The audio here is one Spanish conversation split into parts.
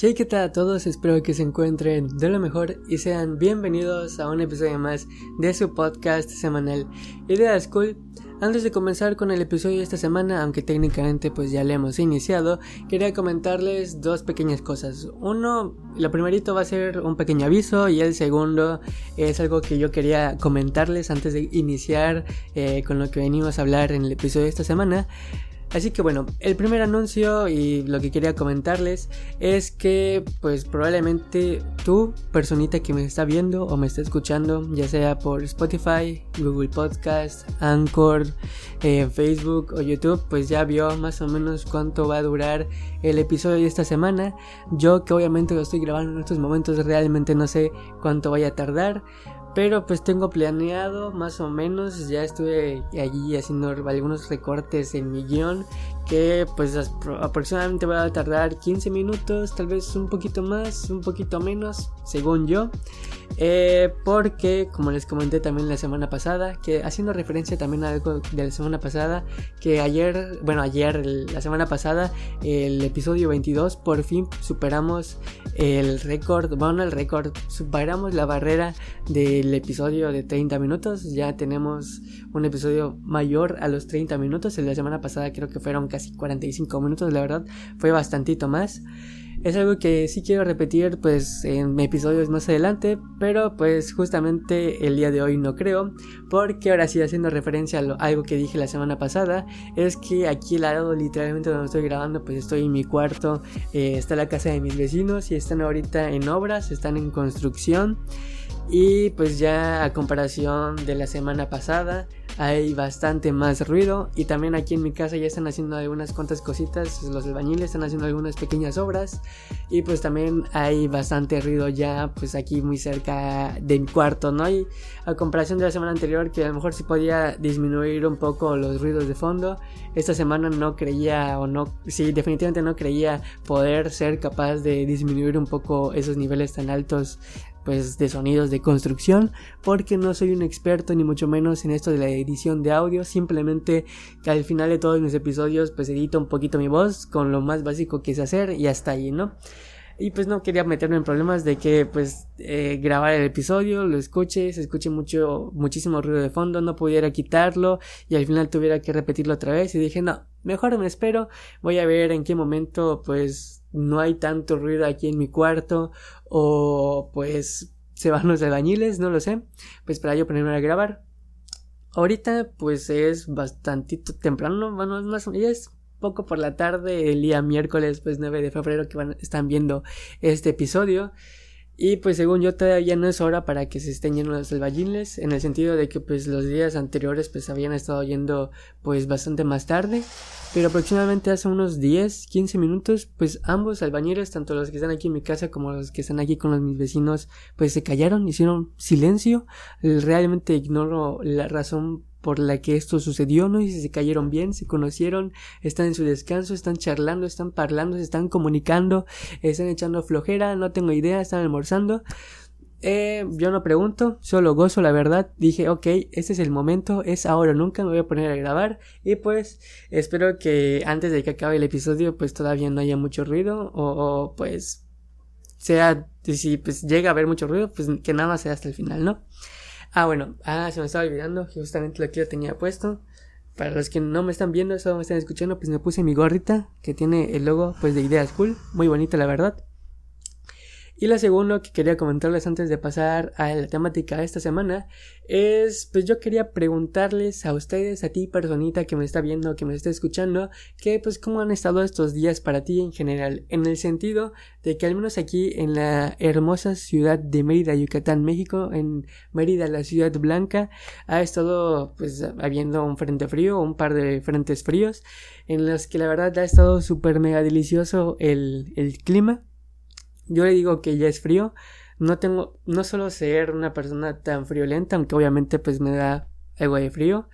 Hey, ¿qué tal a todos? Espero que se encuentren de lo mejor y sean bienvenidos a un episodio más de su podcast semanal Idea School. Antes de comenzar con el episodio de esta semana, aunque técnicamente pues ya le hemos iniciado, quería comentarles dos pequeñas cosas. Uno, lo primerito va a ser un pequeño aviso y el segundo es algo que yo quería comentarles antes de iniciar eh, con lo que venimos a hablar en el episodio de esta semana. Así que bueno, el primer anuncio y lo que quería comentarles es que pues probablemente tú, personita que me está viendo o me está escuchando, ya sea por Spotify, Google Podcast, Anchor, eh, Facebook o YouTube, pues ya vio más o menos cuánto va a durar el episodio de esta semana. Yo que obviamente lo estoy grabando en estos momentos realmente no sé cuánto vaya a tardar. Pero pues tengo planeado más o menos, ya estuve allí haciendo algunos recortes en mi guion que pues aproximadamente va a tardar 15 minutos, tal vez un poquito más, un poquito menos, según yo. Eh, porque, como les comenté también la semana pasada, que haciendo referencia también a algo de la semana pasada, que ayer, bueno, ayer, la semana pasada, el episodio 22, por fin superamos el récord, bueno, el récord, superamos la barrera del episodio de 30 minutos, ya tenemos un episodio mayor a los 30 minutos, en la semana pasada creo que fueron casi 45 minutos, la verdad, fue bastantito más. Es algo que sí quiero repetir pues en episodios más adelante, pero pues justamente el día de hoy no creo, porque ahora sí haciendo referencia a algo que dije la semana pasada, es que aquí al lado literalmente donde estoy grabando pues estoy en mi cuarto, eh, está la casa de mis vecinos y están ahorita en obras, están en construcción y pues ya a comparación de la semana pasada hay bastante más ruido. Y también aquí en mi casa ya están haciendo algunas cuantas cositas, los albañiles están haciendo algunas pequeñas obras. Y pues también hay bastante ruido ya pues aquí muy cerca de mi cuarto, ¿no? Y a comparación de la semana anterior que a lo mejor sí podía disminuir un poco los ruidos de fondo, esta semana no creía o no, sí definitivamente no creía poder ser capaz de disminuir un poco esos niveles tan altos pues de sonidos de construcción porque no soy un experto ni mucho menos en esto de la edición de audio. Simplemente que al final de todos mis episodios pues edito un poquito mi voz con lo más básico que sé hacer y hasta ahí no y pues no quería meterme en problemas de que pues eh, grabar el episodio, lo escuche, se escuche mucho, muchísimo ruido de fondo, no pudiera quitarlo y al final tuviera que repetirlo otra vez. Y dije no, mejor me espero, voy a ver en qué momento pues no hay tanto ruido aquí en mi cuarto o pues se van los albañiles, no lo sé, pues para yo ponerme a grabar. Ahorita pues es bastantito temprano, bueno, es más ya es poco por la tarde, el día miércoles pues 9 de febrero que van, están viendo este episodio. Y pues según yo todavía no es hora para que se estén yendo los albañiles, en el sentido de que pues los días anteriores pues habían estado yendo pues bastante más tarde, pero aproximadamente hace unos 10, 15 minutos pues ambos albañiles, tanto los que están aquí en mi casa como los que están aquí con los, mis vecinos, pues se callaron, hicieron silencio, realmente ignoro la razón por la que esto sucedió, ¿no? Y se cayeron bien, se conocieron, están en su descanso, están charlando, están parlando, se están comunicando, están echando flojera, no tengo idea, están almorzando. Eh, yo no pregunto, solo gozo la verdad. Dije, ok, este es el momento, es ahora o nunca, me voy a poner a grabar. Y pues espero que antes de que acabe el episodio, pues todavía no haya mucho ruido. O, pues sea, si pues llega a haber mucho ruido, pues que nada más sea hasta el final, ¿no? Ah, bueno, ah, se me estaba olvidando, justamente lo que yo tenía puesto. Para los que no me están viendo, solo me están escuchando, pues me puse mi gorrita que tiene el logo pues de Ideas Cool, muy bonita la verdad. Y la segunda que quería comentarles antes de pasar a la temática de esta semana es, pues yo quería preguntarles a ustedes, a ti personita que me está viendo, que me está escuchando, que pues cómo han estado estos días para ti en general, en el sentido de que al menos aquí en la hermosa ciudad de Mérida, Yucatán, México, en Mérida, la ciudad blanca, ha estado pues habiendo un frente frío, un par de frentes fríos, en los que la verdad ha estado súper mega delicioso el, el clima yo le digo que ya es frío. No tengo, no solo ser una persona tan friolenta, aunque obviamente pues me da algo de frío.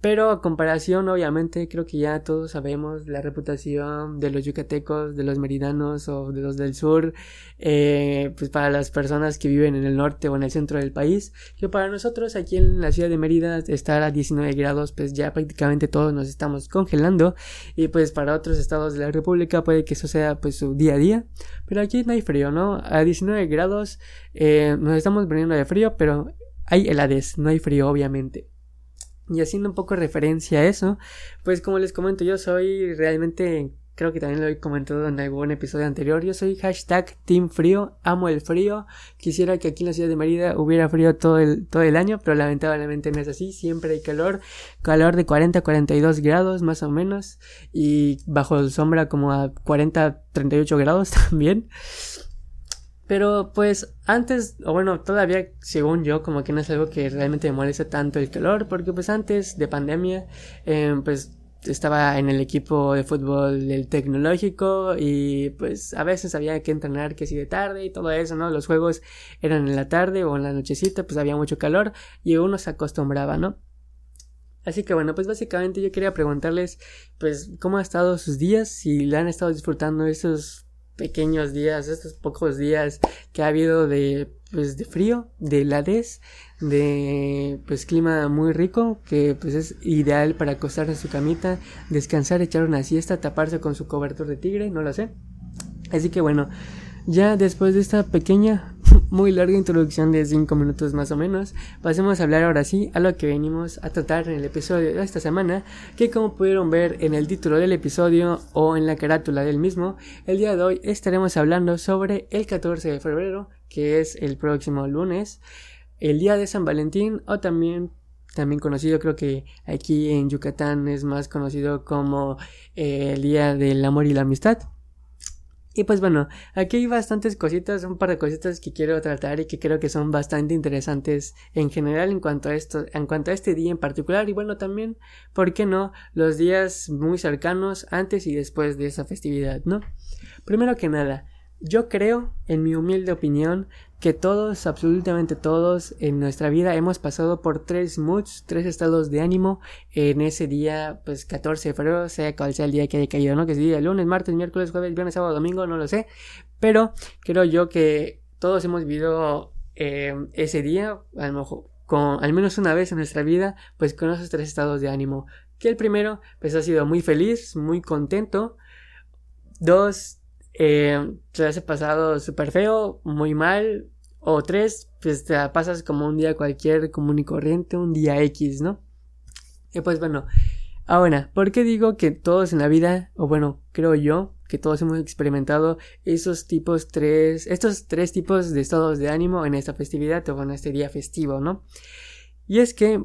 Pero a comparación, obviamente, creo que ya todos sabemos la reputación de los yucatecos, de los meridanos o de los del sur, eh, pues para las personas que viven en el norte o en el centro del país, que para nosotros aquí en la ciudad de Mérida estar a 19 grados, pues ya prácticamente todos nos estamos congelando y pues para otros estados de la República puede que eso sea pues su día a día, pero aquí no hay frío, ¿no? A 19 grados eh, nos estamos poniendo de frío, pero hay helades, no hay frío obviamente. Y haciendo un poco referencia a eso, pues como les comento, yo soy realmente, creo que también lo he comentado en algún episodio anterior, yo soy hashtag Team Frío, amo el frío, quisiera que aquí en la ciudad de Mérida hubiera frío todo el, todo el año, pero lamentablemente no es así, siempre hay calor, calor de 40 a 42 grados más o menos, y bajo sombra como a 40 38 grados también. Pero pues antes, o bueno, todavía según yo, como que no es algo que realmente me moleste tanto el calor, porque pues antes de pandemia, eh, pues estaba en el equipo de fútbol del tecnológico y pues a veces había que entrenar que si de tarde y todo eso, ¿no? Los juegos eran en la tarde o en la nochecita, pues había mucho calor y uno se acostumbraba, ¿no? Así que bueno, pues básicamente yo quería preguntarles pues cómo ha estado sus días, si le han estado disfrutando esos pequeños días, estos pocos días que ha habido de pues de frío, de heladez, de pues clima muy rico que pues es ideal para acostarse en su camita, descansar, echar una siesta, taparse con su cobertor de tigre, no lo sé. Así que bueno, ya después de esta pequeña muy larga introducción de 5 minutos más o menos, pasemos a hablar ahora sí a lo que venimos a tratar en el episodio de esta semana, que como pudieron ver en el título del episodio o en la carátula del mismo, el día de hoy estaremos hablando sobre el 14 de febrero, que es el próximo lunes, el día de San Valentín o también también conocido creo que aquí en Yucatán es más conocido como eh, el día del amor y la amistad y pues bueno, aquí hay bastantes cositas, un par de cositas que quiero tratar y que creo que son bastante interesantes en general en cuanto a esto, en cuanto a este día en particular y bueno también, ¿por qué no? Los días muy cercanos antes y después de esa festividad, ¿no? Primero que nada, yo creo, en mi humilde opinión, que todos, absolutamente todos en nuestra vida hemos pasado por tres moods, tres estados de ánimo en ese día, pues 14 de febrero, sea cual sea el día que haya caído, ¿no? Que es día lunes, martes, miércoles, jueves, viernes, sábado, domingo, no lo sé. Pero creo yo que todos hemos vivido eh, ese día, a lo mejor, con, al menos una vez en nuestra vida, pues con esos tres estados de ánimo. Que el primero, pues ha sido muy feliz, muy contento. Dos, eh, te has pasado súper feo, muy mal, o tres, pues te pasas como un día cualquier común y corriente, un día X, ¿no? Y pues bueno, ahora, ¿por qué digo que todos en la vida, o bueno, creo yo, que todos hemos experimentado esos tipos tres, estos tres tipos de estados de ánimo en esta festividad o en este día festivo, ¿no? Y es que,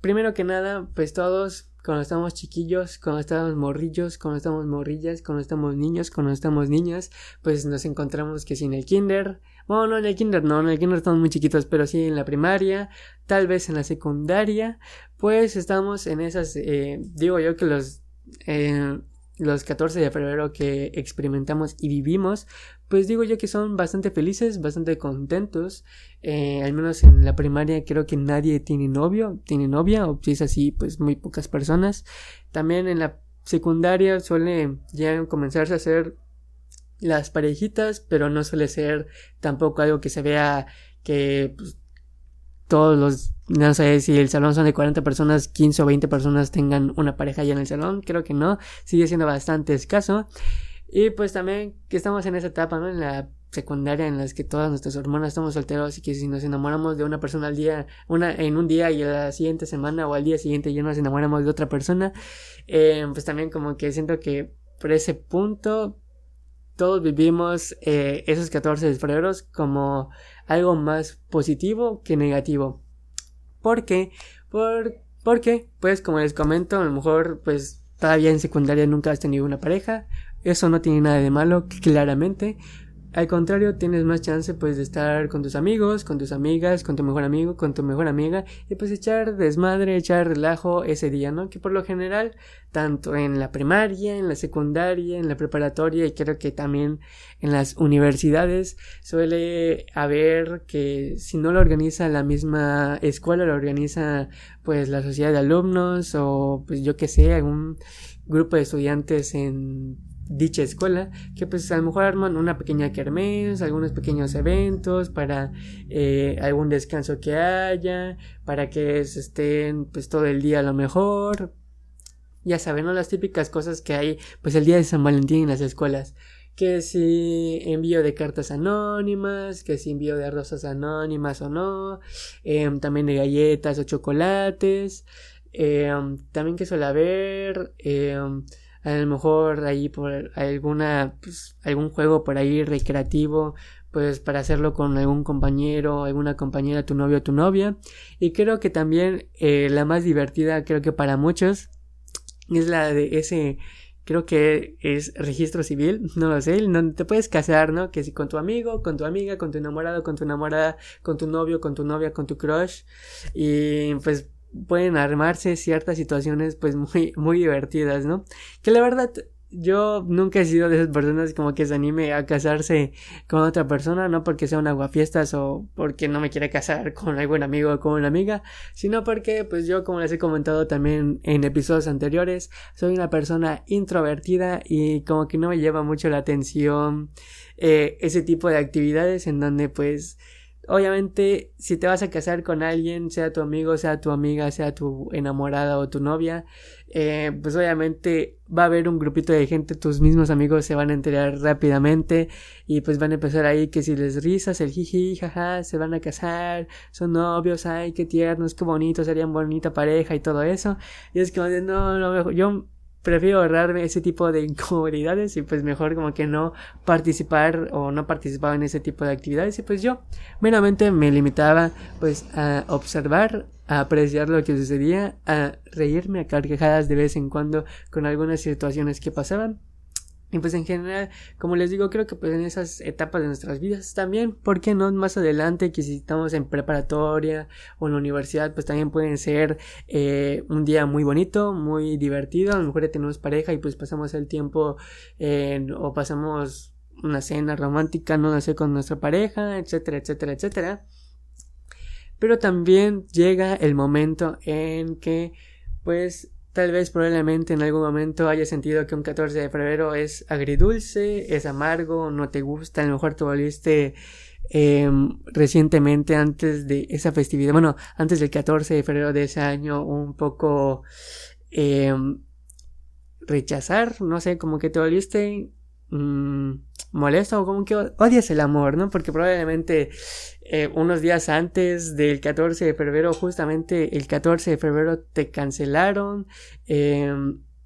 primero que nada, pues todos cuando estamos chiquillos, cuando estamos morrillos, cuando estamos morrillas, cuando estamos niños, cuando estamos niñas, pues nos encontramos que si en el kinder, bueno, no en el kinder, no, en el kinder estamos muy chiquitos, pero sí en la primaria, tal vez en la secundaria, pues estamos en esas, eh, digo yo que los, eh, los 14 de febrero que experimentamos y vivimos, pues digo yo que son bastante felices, bastante contentos. Eh, al menos en la primaria creo que nadie tiene novio, tiene novia, o si es así, pues muy pocas personas. También en la secundaria suele ya comenzarse a hacer las parejitas, pero no suele ser tampoco algo que se vea que pues, todos los, no sé si el salón son de 40 personas, 15 o 20 personas tengan una pareja ya en el salón, creo que no, sigue siendo bastante escaso. Y pues también que estamos en esa etapa, ¿no? En la secundaria en las que todas nuestras hormonas estamos solteros y que si nos enamoramos de una persona al día, una en un día y la siguiente semana o al día siguiente ya nos enamoramos de otra persona, eh, pues también como que siento que por ese punto todos vivimos eh, esos 14 de febrero como algo más positivo que negativo. ¿Por qué? Por, porque, pues como les comento, a lo mejor pues todavía en secundaria nunca has tenido una pareja eso no tiene nada de malo, claramente. Al contrario, tienes más chance pues de estar con tus amigos, con tus amigas, con tu mejor amigo, con tu mejor amiga y pues echar desmadre, echar relajo ese día, ¿no? Que por lo general, tanto en la primaria, en la secundaria, en la preparatoria y creo que también en las universidades suele haber que si no lo organiza la misma escuela, lo organiza pues la sociedad de alumnos o pues yo que sé, algún grupo de estudiantes en dicha escuela que pues a lo mejor arman una pequeña kermés, algunos pequeños eventos para eh, algún descanso que haya, para que estén pues todo el día a lo mejor. Ya saben, ¿no? Las típicas cosas que hay pues el día de San Valentín en las escuelas. Que si envío de cartas anónimas, que si envío de rosas anónimas o no, em, también de galletas o chocolates, em, también que suele haber, em, a lo mejor ahí por alguna pues, algún juego por ahí recreativo pues para hacerlo con algún compañero alguna compañera tu novio o tu novia y creo que también eh, la más divertida creo que para muchos es la de ese creo que es registro civil, no lo sé, no te puedes casar, ¿no? Que si con tu amigo, con tu amiga, con tu enamorado, con tu enamorada, con tu novio, con tu novia, con tu crush y pues pueden armarse ciertas situaciones pues muy, muy divertidas, ¿no? Que la verdad yo nunca he sido de esas personas como que se anime a casarse con otra persona, no porque sea un aguafiestas o porque no me quiera casar con algún amigo o con una amiga, sino porque pues yo como les he comentado también en episodios anteriores, soy una persona introvertida y como que no me lleva mucho la atención eh, ese tipo de actividades en donde pues Obviamente, si te vas a casar con alguien, sea tu amigo, sea tu amiga, sea tu enamorada o tu novia, eh, pues obviamente va a haber un grupito de gente, tus mismos amigos se van a enterar rápidamente y pues van a empezar ahí que si les risas, el jiji, jaja, se van a casar, son novios, ay, qué tiernos, qué bonitos, serían bonita pareja y todo eso. Y es de, no, no, yo prefiero ahorrarme ese tipo de incomodidades y pues mejor como que no participar o no participaba en ese tipo de actividades. Y pues yo meramente me limitaba pues a observar, a apreciar lo que sucedía, a reírme a carcajadas de vez en cuando con algunas situaciones que pasaban y pues en general, como les digo, creo que pues en esas etapas de nuestras vidas también, ¿por qué no más adelante que si estamos en preparatoria o en la universidad, pues también pueden ser eh, un día muy bonito, muy divertido, a lo mejor tenemos pareja y pues pasamos el tiempo o pasamos una cena romántica, no sé, con nuestra pareja, etcétera, etcétera, etcétera. Pero también llega el momento en que pues Tal vez probablemente en algún momento hayas sentido que un 14 de febrero es agridulce, es amargo, no te gusta, a lo mejor te volviste em, recientemente antes de esa festividad, bueno, antes del 14 de febrero de ese año, un poco em, rechazar, no sé, como que te volviste mmm, molesto o como que odias el amor, ¿no? Porque probablemente eh, unos días antes del 14 de febrero, justamente el 14 de febrero te cancelaron. Eh,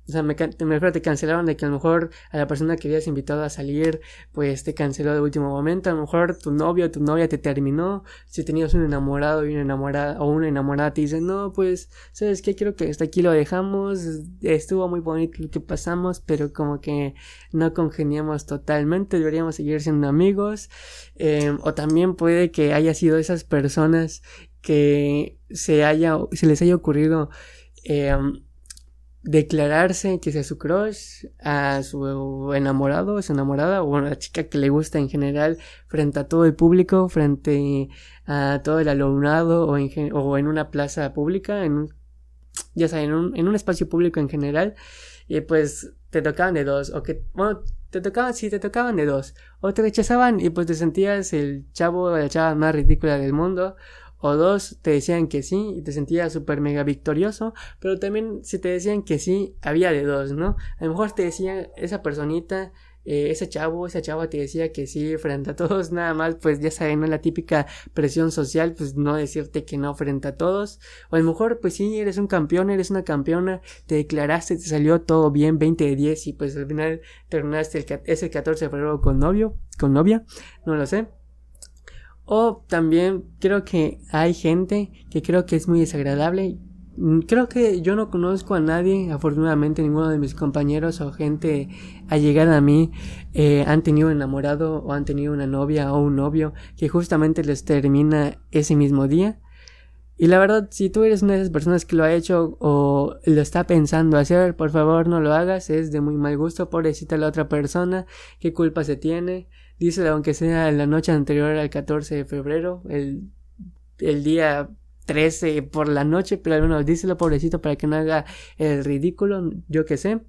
o sea, me, me te cancelaron de que a lo mejor a la persona que habías invitado a salir, pues te canceló de último momento. A lo mejor tu novio o tu novia te terminó. Si tenías un enamorado y una enamorada, o una enamorada te dice, no, pues, ¿sabes qué? Quiero que hasta aquí lo dejamos. Estuvo muy bonito lo que pasamos, pero como que no congeniamos totalmente. Deberíamos seguir siendo amigos. Eh, o también puede que haya sido esas personas que se haya, se les haya ocurrido, eh, declararse que sea su crush a su enamorado, su enamorada o a la chica que le gusta en general frente a todo el público, frente a todo el alumnado o en, una plaza pública, en un, ya saben, en un espacio público en general y pues te tocaban de dos o que, bueno, te tocaban, sí, te tocaban de dos o te rechazaban y pues te sentías el chavo o la chava más ridícula del mundo o dos te decían que sí y te sentías súper mega victorioso, pero también si te decían que sí, había de dos, ¿no? A lo mejor te decía esa personita, eh, ese chavo, esa chava te decía que sí frente a todos, nada más, pues ya saben, ¿no? La típica presión social, pues no decirte que no frente a todos, o a lo mejor, pues sí, eres un campeón, eres una campeona, te declaraste, te salió todo bien, 20 de 10 y pues al final terminaste el, ese 14 de febrero con novio, con novia, no lo sé. O también creo que hay gente que creo que es muy desagradable. Mm, creo que yo no conozco a nadie, afortunadamente ninguno de mis compañeros o gente allegada a mí eh, han tenido enamorado o han tenido una novia o un novio que justamente les termina ese mismo día. Y la verdad, si tú eres una de esas personas que lo ha hecho o lo está pensando hacer, por favor no lo hagas, es de muy mal gusto, pobrecita la otra persona, qué culpa se tiene. Díselo aunque sea la noche anterior al 14 de febrero, el, el día 13 por la noche, pero al menos díselo pobrecito para que no haga el ridículo, yo que sé.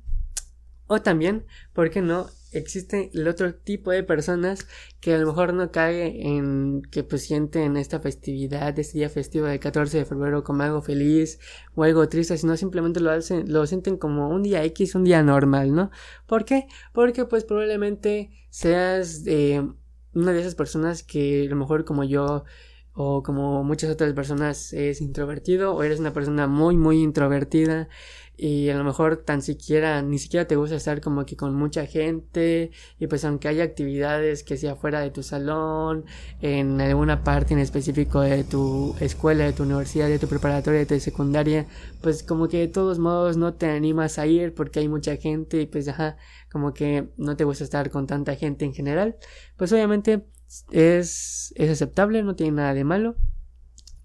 O también, ¿por qué no? Existe el otro tipo de personas que a lo mejor no cae en que pues sienten esta festividad, este día festivo del 14 de febrero como algo feliz o algo triste, sino simplemente lo hacen, lo sienten como un día X, un día normal, ¿no? ¿Por qué? Porque pues probablemente seas de una de esas personas que a lo mejor como yo o como muchas otras personas es introvertido o eres una persona muy muy introvertida y a lo mejor tan siquiera ni siquiera te gusta estar como que con mucha gente y pues aunque haya actividades que sea fuera de tu salón en alguna parte en específico de tu escuela de tu universidad de tu preparatoria de tu secundaria pues como que de todos modos no te animas a ir porque hay mucha gente y pues ajá como que no te gusta estar con tanta gente en general pues obviamente es, es aceptable, no tiene nada de malo.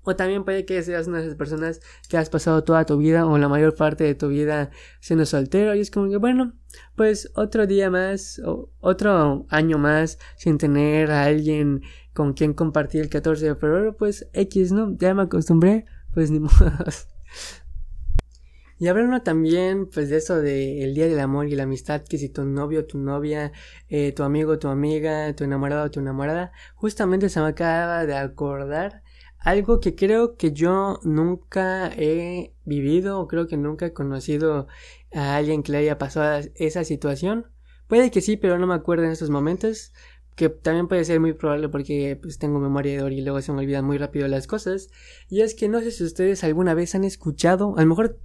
O también puede que seas una de esas personas que has pasado toda tu vida o la mayor parte de tu vida siendo soltero y es como que bueno, pues otro día más o otro año más sin tener a alguien con quien compartir el 14 de febrero, pues X, ¿no? Ya me acostumbré, pues ni modo. Y hablando también, pues, de eso de el Día del Amor y la Amistad, que si tu novio, tu novia, eh, tu amigo, tu amiga, tu enamorado tu enamorada, justamente se me acaba de acordar algo que creo que yo nunca he vivido o creo que nunca he conocido a alguien que le haya pasado esa situación. Puede que sí, pero no me acuerdo en estos momentos que también puede ser muy probable porque pues tengo memoria de oro y luego se me olvidan muy rápido las cosas. Y es que no sé si ustedes alguna vez han escuchado, a lo mejor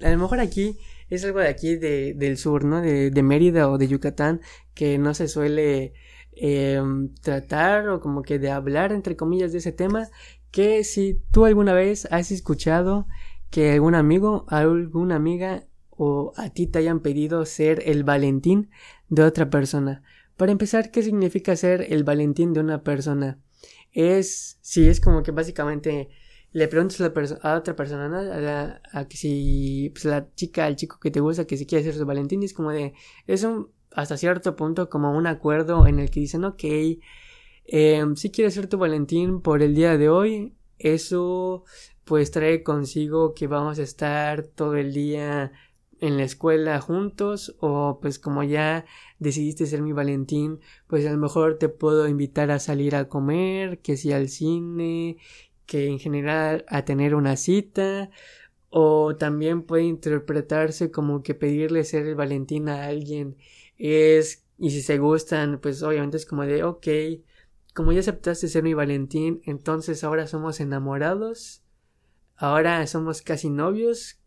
a lo mejor aquí es algo de aquí de, del sur, ¿no? De, de Mérida o de Yucatán que no se suele eh, tratar o como que de hablar entre comillas de ese tema que si tú alguna vez has escuchado que algún amigo, alguna amiga o a ti te hayan pedido ser el Valentín de otra persona. Para empezar, ¿qué significa ser el Valentín de una persona? Es, sí, es como que básicamente le preguntas a, otra persona, a, la, a, que si pues, la chica, el chico que te gusta, que si quiere ser su Valentín, es como de, es un, hasta cierto punto como un acuerdo en el que dicen, ok, eh, si quieres ser tu Valentín por el día de hoy, eso pues trae consigo que vamos a estar todo el día en la escuela juntos o pues como ya decidiste ser mi Valentín pues a lo mejor te puedo invitar a salir a comer que si al cine que en general a tener una cita o también puede interpretarse como que pedirle ser el Valentín a alguien. Es y si se gustan pues obviamente es como de ok como ya aceptaste ser mi Valentín entonces ahora somos enamorados ahora somos casi novios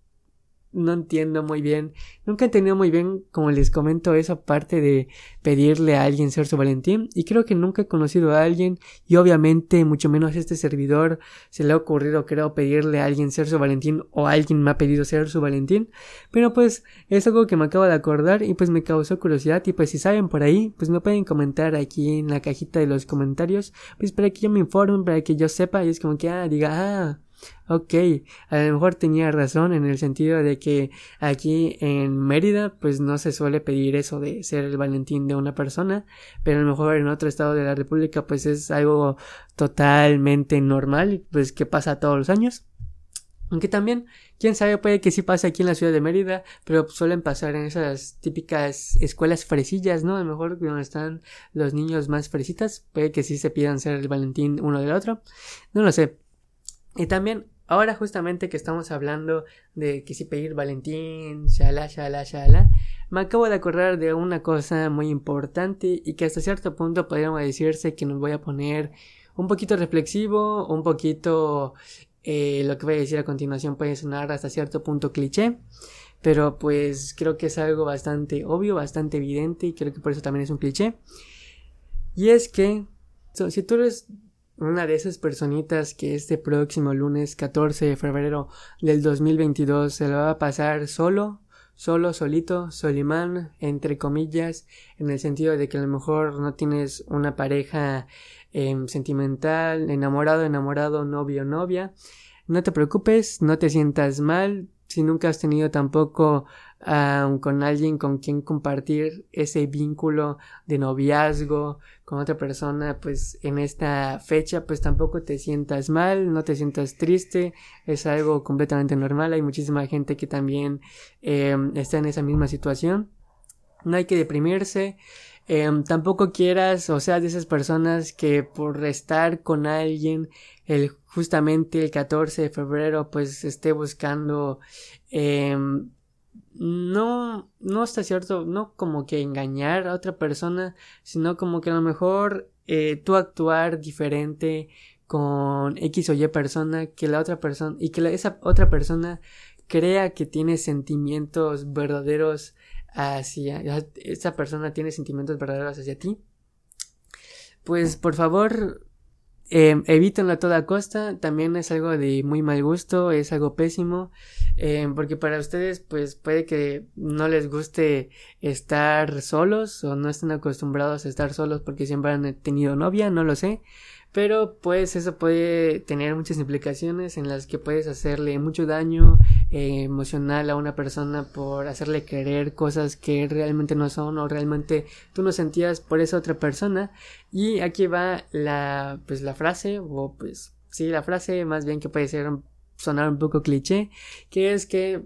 no entiendo muy bien, nunca he entendido muy bien, como les comento, esa parte de pedirle a alguien ser su Valentín y creo que nunca he conocido a alguien y obviamente mucho menos este servidor se le ha ocurrido creo pedirle a alguien ser su Valentín o alguien me ha pedido ser su Valentín, pero pues es algo que me acabo de acordar y pues me causó curiosidad y pues si saben por ahí pues me pueden comentar aquí en la cajita de los comentarios pues para que yo me informe, para que yo sepa y es como que ah diga ah Ok, a lo mejor tenía razón en el sentido de que aquí en Mérida pues no se suele pedir eso de ser el Valentín de una persona, pero a lo mejor en otro estado de la República pues es algo totalmente normal, pues que pasa todos los años. Aunque también, quién sabe, puede que sí pase aquí en la ciudad de Mérida, pero suelen pasar en esas típicas escuelas fresillas, ¿no? A lo mejor donde están los niños más fresitas, puede que sí se pidan ser el Valentín uno del otro. No lo sé. Y también, ahora justamente que estamos hablando de que si pedir Valentín, shala, shala, shala, me acabo de acordar de una cosa muy importante y que hasta cierto punto podríamos decirse que nos voy a poner un poquito reflexivo, un poquito eh, lo que voy a decir a continuación puede sonar hasta cierto punto cliché, pero pues creo que es algo bastante obvio, bastante evidente y creo que por eso también es un cliché. Y es que si tú eres una de esas personitas que este próximo lunes 14 de febrero del 2022 se lo va a pasar solo, solo, solito, solimán, entre comillas, en el sentido de que a lo mejor no tienes una pareja em, sentimental, enamorado, enamorado, novio, novia. No te preocupes, no te sientas mal, si nunca has tenido tampoco con alguien con quien compartir ese vínculo de noviazgo con otra persona, pues en esta fecha, pues tampoco te sientas mal, no te sientas triste, es algo completamente normal, hay muchísima gente que también em, está en esa misma situación, no hay que deprimirse, em, tampoco quieras o sea de esas personas que por estar con alguien el justamente el 14 de febrero pues esté buscando eh, no, no está cierto, no como que engañar a otra persona, sino como que a lo mejor eh, tú actuar diferente con X o Y persona que la otra persona y que esa otra persona crea que tiene sentimientos verdaderos hacia esa persona tiene sentimientos verdaderos hacia ti. Pues por favor eh, a toda costa, también es algo de muy mal gusto, es algo pésimo, eh, porque para ustedes pues puede que no les guste estar solos o no estén acostumbrados a estar solos porque siempre han tenido novia, no lo sé, pero pues eso puede tener muchas implicaciones en las que puedes hacerle mucho daño eh, emocional a una persona por hacerle querer cosas que realmente no son o realmente tú no sentías por esa otra persona. Y aquí va la pues la frase o pues sí la frase más bien que puede ser sonar un poco cliché que es que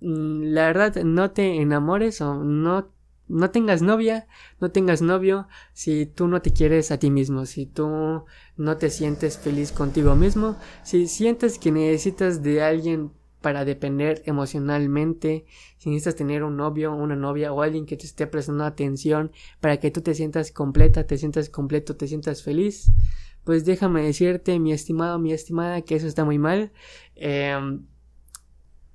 mm, la verdad no te enamores o no no tengas novia, no tengas novio si tú no te quieres a ti mismo, si tú no te sientes feliz contigo mismo, si sientes que necesitas de alguien para depender emocionalmente, si necesitas tener un novio, una novia o alguien que te esté prestando atención para que tú te sientas completa, te sientas completo, te sientas feliz, pues déjame decirte, mi estimado, mi estimada, que eso está muy mal. Em,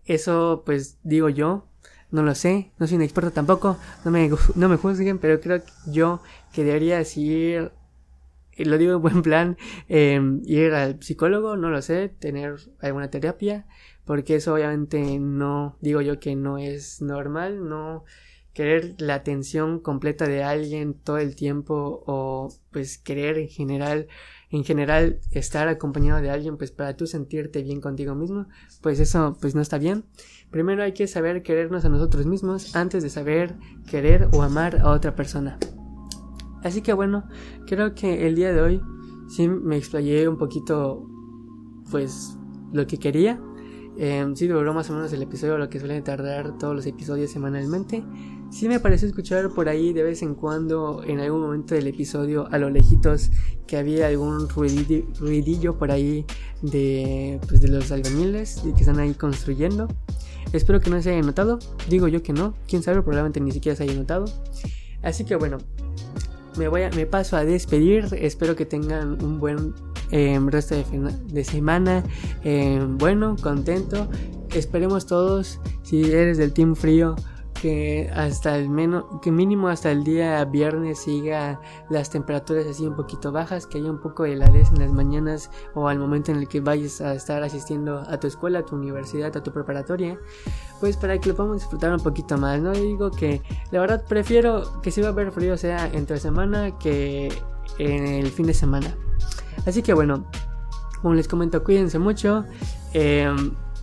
eso, pues digo yo, no lo sé, no soy un experto tampoco, no me, no me juzguen, pero creo que yo que deberías ir, lo digo en buen plan, em, ir al psicólogo, no lo sé, tener alguna terapia, porque eso obviamente no, digo yo que no es normal, no querer la atención completa de alguien todo el tiempo o pues querer en general en general estar acompañado de alguien pues para tú sentirte bien contigo mismo pues eso pues no está bien Primero hay que saber querernos a nosotros mismos antes de saber querer o amar a otra persona. Así que bueno, creo que el día de hoy sí me explayé un poquito, pues, lo que quería. Eh, sí duró más o menos el episodio, lo que suelen tardar todos los episodios semanalmente. Sí me pareció escuchar por ahí de vez en cuando, en algún momento del episodio, a lo lejitos, que había algún ruidillo, por ahí de, pues, de los albañiles que están ahí construyendo. Espero que no se haya notado. Digo yo que no. Quién sabe, probablemente ni siquiera se haya notado. Así que bueno, me, voy a, me paso a despedir. Espero que tengan un buen em, resto de, semana. Em, bueno, contento. Esperemos todos, si eres del Team Frío, que hasta el menos que mínimo hasta el día viernes siga las temperaturas así un poquito bajas que haya un poco de heladez en las mañanas o al momento en el que vayas a estar asistiendo a tu escuela a tu universidad a tu preparatoria pues para que lo podamos disfrutar un poquito más no digo que la verdad prefiero que si va a haber frío sea entre semana que en el fin de semana así que bueno como les comento cuídense mucho eh,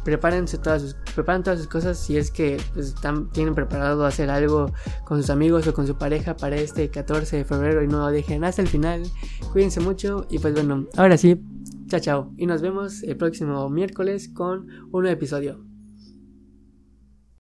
prepárense todas sus, preparen todas sus cosas si es que pues, tienen preparado hacer algo con sus amigos o con su pareja para este 14 de febrero y no lo dejen hasta el final. Cuídense mucho y pues bueno, ahora sí, chao chao y nos vemos el próximo miércoles con un nuevo episodio.